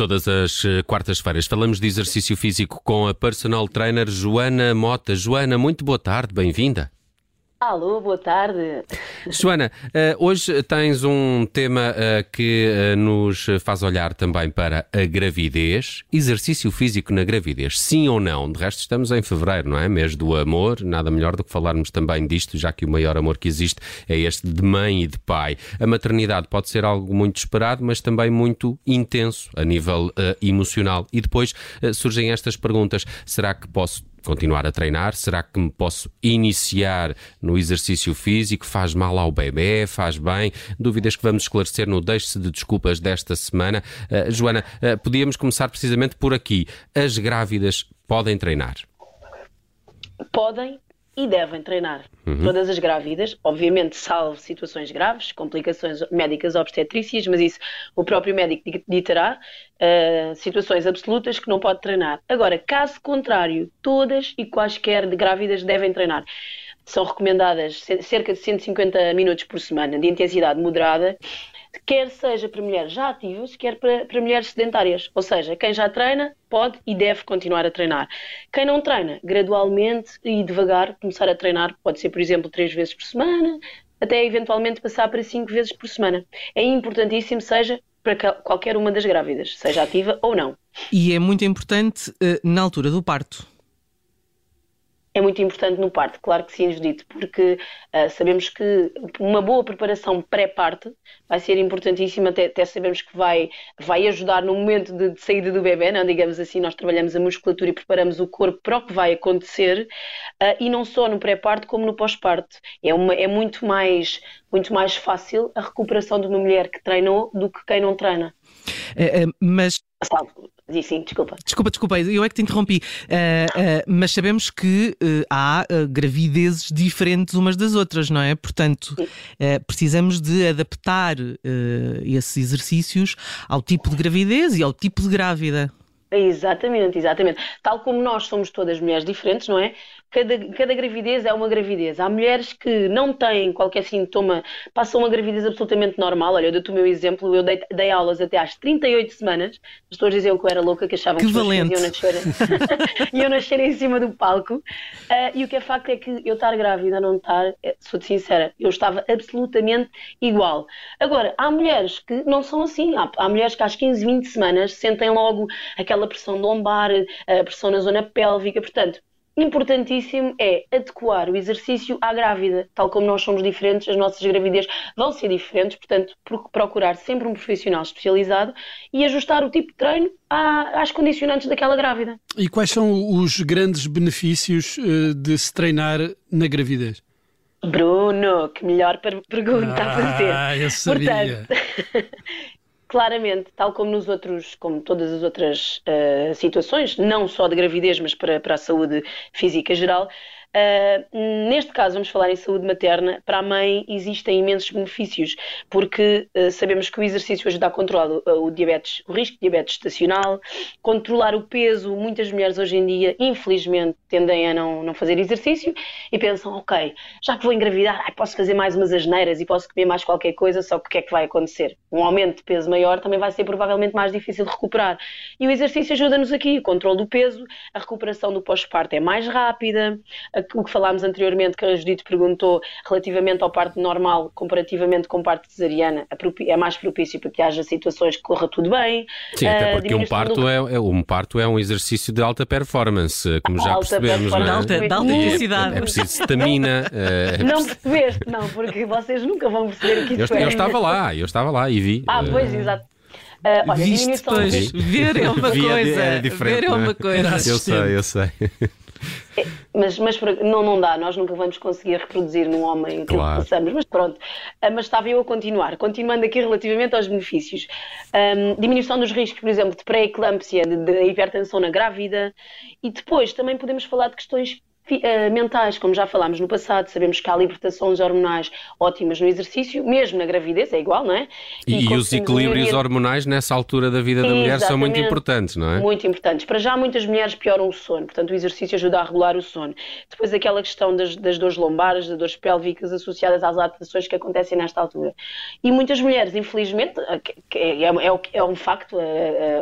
Todas as eh, quartas-feiras falamos de exercício físico com a personal trainer Joana Mota. Joana, muito boa tarde, bem-vinda. Alô, boa tarde. Joana, eh, hoje tens um tema eh, que eh, nos faz olhar também para a gravidez, exercício físico na gravidez, sim ou não? De resto, estamos em fevereiro, não é? Mês do amor, nada melhor do que falarmos também disto, já que o maior amor que existe é este de mãe e de pai. A maternidade pode ser algo muito esperado, mas também muito intenso a nível emocional. E depois surgem estas perguntas: será que posso continuar a treinar? Será que me posso iniciar no exercício físico? Faz mal ao bebê? Faz bem? Dúvidas que vamos esclarecer no Deixe-se de Desculpas desta semana. Uh, Joana, uh, podíamos começar precisamente por aqui. As grávidas podem treinar? Podem e devem treinar. Uhum. Todas as grávidas, obviamente, salvo situações graves, complicações médicas obstetrícias, mas isso o próprio médico ditará, uh, situações absolutas que não pode treinar. Agora, caso contrário, todas e quaisquer de grávidas devem treinar. São recomendadas cerca de 150 minutos por semana de intensidade moderada quer seja para mulheres já ativas, quer para, para mulheres sedentárias. Ou seja, quem já treina pode e deve continuar a treinar. Quem não treina, gradualmente e devagar começar a treinar, pode ser, por exemplo, três vezes por semana, até eventualmente passar para cinco vezes por semana. É importantíssimo, seja para qualquer uma das grávidas, seja ativa ou não. E é muito importante uh, na altura do parto é muito importante no parto, claro que sim, Judito, porque uh, sabemos que uma boa preparação pré-parto vai ser importantíssima, até, até, sabemos que vai, vai ajudar no momento de, de, saída do bebê, não? digamos assim, nós trabalhamos a musculatura e preparamos o corpo para o que vai acontecer, uh, e não só no pré-parto como no pós-parto. É, é muito, mais, muito mais fácil a recuperação de uma mulher que treinou do que quem não treina. É, é, mas Salvo. Sim, desculpa. Desculpa, desculpa, eu é que te interrompi. Uh, uh, mas sabemos que uh, há gravidezes diferentes umas das outras, não é? Portanto, precisamos de adaptar esses exercícios ao tipo de gravidez e ao tipo de grávida. Exatamente, exatamente. Tal como nós somos todas mulheres diferentes, não é? Cada, cada gravidez é uma gravidez. Há mulheres que não têm qualquer sintoma, passam uma gravidez absolutamente normal. Olha, eu dou-te o meu exemplo, eu dei, dei, aulas até às 38 semanas. As pessoas diziam que eu era louca, que achavam que, que valente. iam nascer, iam nascer em cima do palco. Uh, e o que é facto é que eu estar grávida, não estar, eh, sou-te sincera, eu estava absolutamente igual. Agora, há mulheres que não são assim. Há, há mulheres que às 15, 20 semanas sentem logo aquela pressão lombar, a pressão na zona pélvica. Portanto, importantíssimo é adequar o exercício à grávida. Tal como nós somos diferentes, as nossas gravidez vão ser diferentes, portanto, procurar sempre um profissional especializado e ajustar o tipo de treino às condicionantes daquela grávida. E quais são os grandes benefícios eh, de se treinar na gravidez? Bruno, que melhor pergunta ah, a fazer. Ah, eu sabia. Portanto, claramente, tal como nos outros, como todas as outras uh, situações, não só de gravidez, mas para, para a saúde física geral, Uh, neste caso, vamos falar em saúde materna. Para a mãe existem imensos benefícios, porque uh, sabemos que o exercício ajuda a controlar o, o, diabetes, o risco de diabetes estacional, controlar o peso. Muitas mulheres hoje em dia, infelizmente, tendem a não, não fazer exercício e pensam: ok, já que vou engravidar, ai, posso fazer mais umas asneiras e posso comer mais qualquer coisa, só que o que é que vai acontecer? Um aumento de peso maior também vai ser provavelmente mais difícil de recuperar. E o exercício ajuda-nos aqui: o controle do peso, a recuperação do pós-parto é mais rápida o que falámos anteriormente, que a Judite perguntou relativamente ao parto normal, comparativamente com parto cesariana, é mais propício para que haja situações que corra tudo bem. Sim, até porque um parto, do... é, é, um parto é um exercício de alta performance, como já alta percebemos. Não é? alta, de alta intensidade. É, é preciso estamina. É, não percebeste, não, porque vocês nunca vão perceber o que isso eu, é. Eu estava lá, eu estava lá e vi. Ah, pois, exato. Uh, olha, Viste depois, ver é uma coisa, é ver é uma coisa. Eu sei, eu sei. Mas, mas não, não dá, nós nunca vamos conseguir reproduzir num homem que claro. possamos, mas pronto. Uh, mas estava eu a continuar, continuando aqui relativamente aos benefícios. Um, diminuição dos riscos, por exemplo, de pré-eclâmpsia, de, de hipertensão na grávida, e depois também podemos falar de questões mentais, como já falámos no passado, sabemos que há libertações hormonais ótimas no exercício, mesmo na gravidez, é igual, não é? E, e os equilíbrios hormonais nessa altura da vida da mulher são muito importantes, não é? Muito importantes. Para já, muitas mulheres pioram o sono, portanto, o exercício ajuda a regular o sono. Depois, aquela questão das, das dores lombares, das dores pélvicas associadas às adaptações que acontecem nesta altura. E muitas mulheres, infelizmente, é, é, é, é um facto,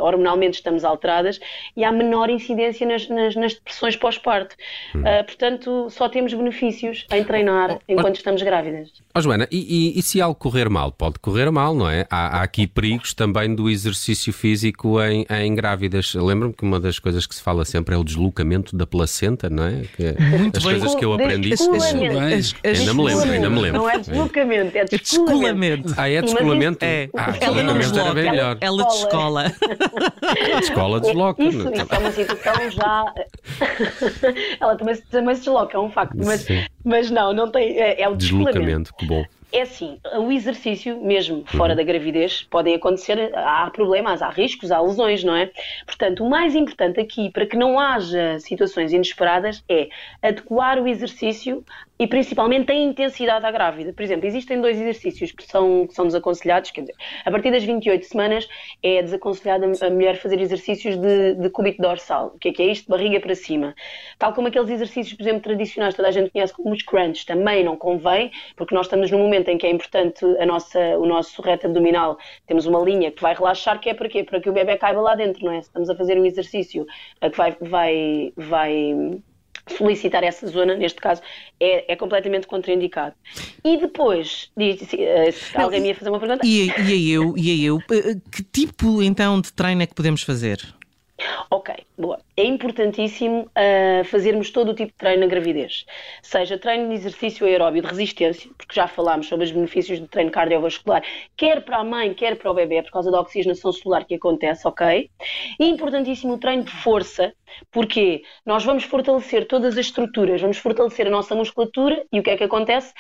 hormonalmente estamos alteradas e há menor incidência nas, nas, nas depressões pós-parto. Hum. Uh, portanto, só temos benefícios em treinar oh, enquanto oh, estamos grávidas. Oh, Joana, e, e, e, se algo correr mal? Pode correr mal, não é? Há, há aqui perigos também do exercício físico em, em grávidas. Lembro-me que uma das coisas que se fala sempre é o deslocamento da placenta, não é? Que, é Muito as bem. coisas que eu aprendi. Ainda me lembro, ainda me lembro. Não é deslocamento, é descolamento. Ah, é descolamento? É. Ah, descolamento era bem melhor. Ela descola. A descola desloca. Isso, isso é uma situação já. Ela também, também se desloca, é um facto. Mas, mas não, não tem. É, é o deslocamento. Que bom. É assim, o exercício, mesmo fora uhum. da gravidez, podem acontecer, há problemas, há riscos, há lesões, não é? Portanto, o mais importante aqui, para que não haja situações inesperadas, é adequar o exercício e principalmente a intensidade à grávida. Por exemplo, existem dois exercícios que são, que são desaconselhados, quer dizer, a partir das 28 semanas é desaconselhado a mulher fazer exercícios de, de cúbito dorsal. O que é que é isto? Barriga para cima. Tal como aqueles exercícios, por exemplo, tradicionais, toda a gente conhece como os crunch, também não convém, porque nós estamos num momento em que é importante a nossa, o nosso reto abdominal, temos uma linha que vai relaxar, que é para quê? Para que o bebê caiba lá dentro, não é? Estamos a fazer um exercício que vai, vai, vai solicitar essa zona, neste caso, é, é completamente contraindicado. E depois, diz, se, eh, se alguém me ia fazer uma pergunta. E, e eu, e eu, eh, que tipo então de treino é que podemos fazer? Ok, boa. É importantíssimo uh, fazermos todo o tipo de treino na gravidez. Seja treino de exercício aeróbio de resistência, porque já falámos sobre os benefícios do treino cardiovascular, quer para a mãe, quer para o bebê, por causa da oxigenação celular que acontece, ok? E importantíssimo o treino de força, porque nós vamos fortalecer todas as estruturas, vamos fortalecer a nossa musculatura e o que é que acontece?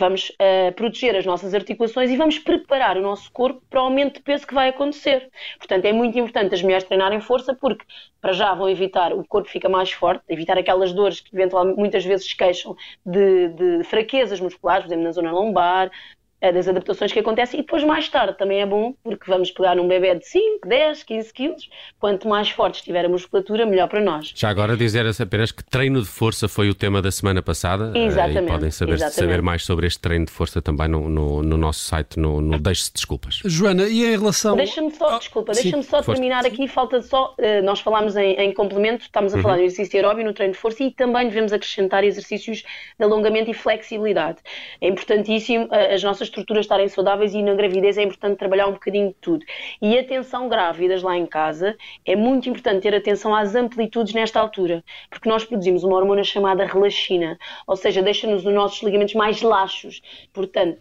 Vamos uh, proteger as nossas articulações e vamos preparar o nosso corpo para o aumento de peso que vai acontecer. Portanto, é muito importante as mulheres treinarem força porque, para já, vão evitar, o corpo fica mais forte, evitar aquelas dores que eventualmente muitas vezes queixam de, de fraquezas musculares, por exemplo, na zona lombar, das adaptações que acontecem e depois mais tarde também é bom porque vamos pegar num bebê de 5, 10, 15 quilos, quanto mais forte estiver a musculatura, melhor para nós. Já agora dizer apenas que treino de força foi o tema da semana passada eh, exatamente, e podem saber, saber mais sobre este treino de força também no, no, no nosso site, no, no Deixe-se Desculpas. Joana, e em relação... Deixa-me só, oh, desculpa, deixa-me só terminar aqui, falta só, uh, nós falámos em, em, complemento, estamos a uhum. falar do exercício aeróbio no treino de força e também devemos acrescentar exercícios de alongamento e flexibilidade. É importantíssimo uh, as nossas estruturas estarem saudáveis e na gravidez é importante trabalhar um bocadinho de tudo. E atenção grávidas lá em casa, é muito importante ter atenção às amplitudes nesta altura, porque nós produzimos uma hormona chamada relaxina, ou seja, deixa-nos os nossos ligamentos mais laxos. Portanto,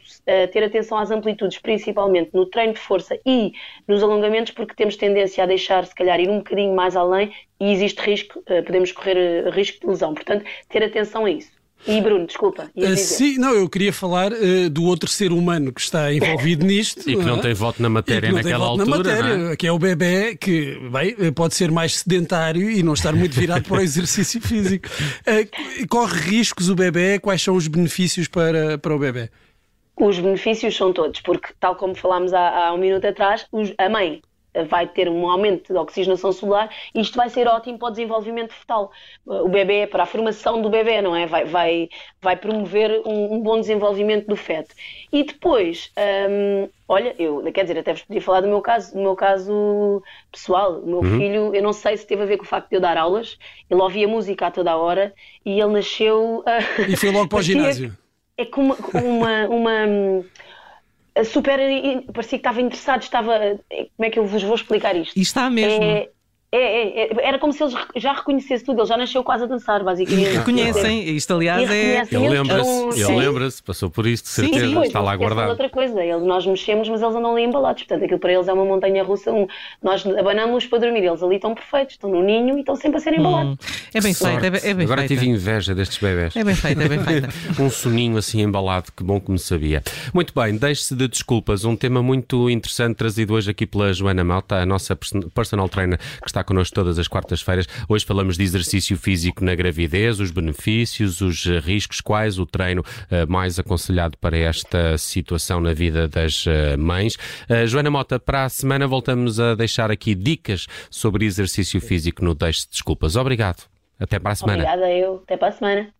ter atenção às amplitudes, principalmente no treino de força e nos alongamentos, porque temos tendência a deixar, se calhar, ir um bocadinho mais além e existe risco, eh, podemos correr eh, risco de lesão. Portanto, ter atenção a isso. E Bruno, desculpa. Uh, sim, não, eu queria falar uh, do outro ser humano que está envolvido nisto. e que não é? tem voto na matéria naquela altura. Na matéria, é? Que é o bebê, que bem, eh, pode ser mais sedentário e não estar muito virado para o exercício físico. Uh, corre riscos o bebê? Quais são os benefícios para, para o bebê? Os benefícios são todos, porque, tal como falámos há, há um minuto atrás, os, a mãe vai ter um aumento de oxigenação celular e isto vai ser ótimo para o desenvolvimento fetal. O bebê, para a formação do bebê, não é? Vai, vai, vai promover um, um bom desenvolvimento do feto. E depois, hum, olha, eu, quer dizer, até vos podia falar do meu caso, do meu caso pessoal. O meu uhum. filho, eu não sei se teve a ver com o facto de eu dar aulas, ele ouvia música a toda a hora e ele nasceu. Uh, e foi logo para o ginásio. É como uma, uma, uma super. parecia que estava interessado, estava. Como é que eu vos vou explicar isto? E está mesmo. É, é, é, é, era como se eles já reconhecessem tudo, ele já nasceu quase a dançar, basicamente. Reconhecem, isto aliás é. Ele lembra-se, ele lembra-se, passou por isto, de certeza, sim, sim, está lá guardado. outra coisa, eles, nós mexemos, mas eles andam ali embalados, portanto aquilo para eles é uma montanha russa. Um, nós abanamos-los para dormir, eles ali estão perfeitos, estão no ninho e estão sempre a ser embalados. Hum, é bem feito, é bem, é bem Agora feita. tive inveja destes bebés. É bem feito, é bem feito. um soninho assim embalado, que bom que me sabia. Muito bem, deixe-se de desculpas, um tema muito interessante trazido hoje aqui pela Joana Malta, a nossa personal trainer que está está connosco todas as quartas-feiras. Hoje falamos de exercício físico na gravidez, os benefícios, os riscos, quais o treino uh, mais aconselhado para esta situação na vida das uh, mães. Uh, Joana Mota, para a semana voltamos a deixar aqui dicas sobre exercício físico no Deixe Desculpas. Obrigado. Até para a semana. Obrigada eu. Até para a semana.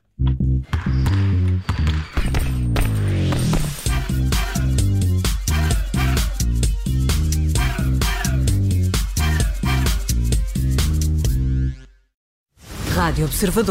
Rádio Observador.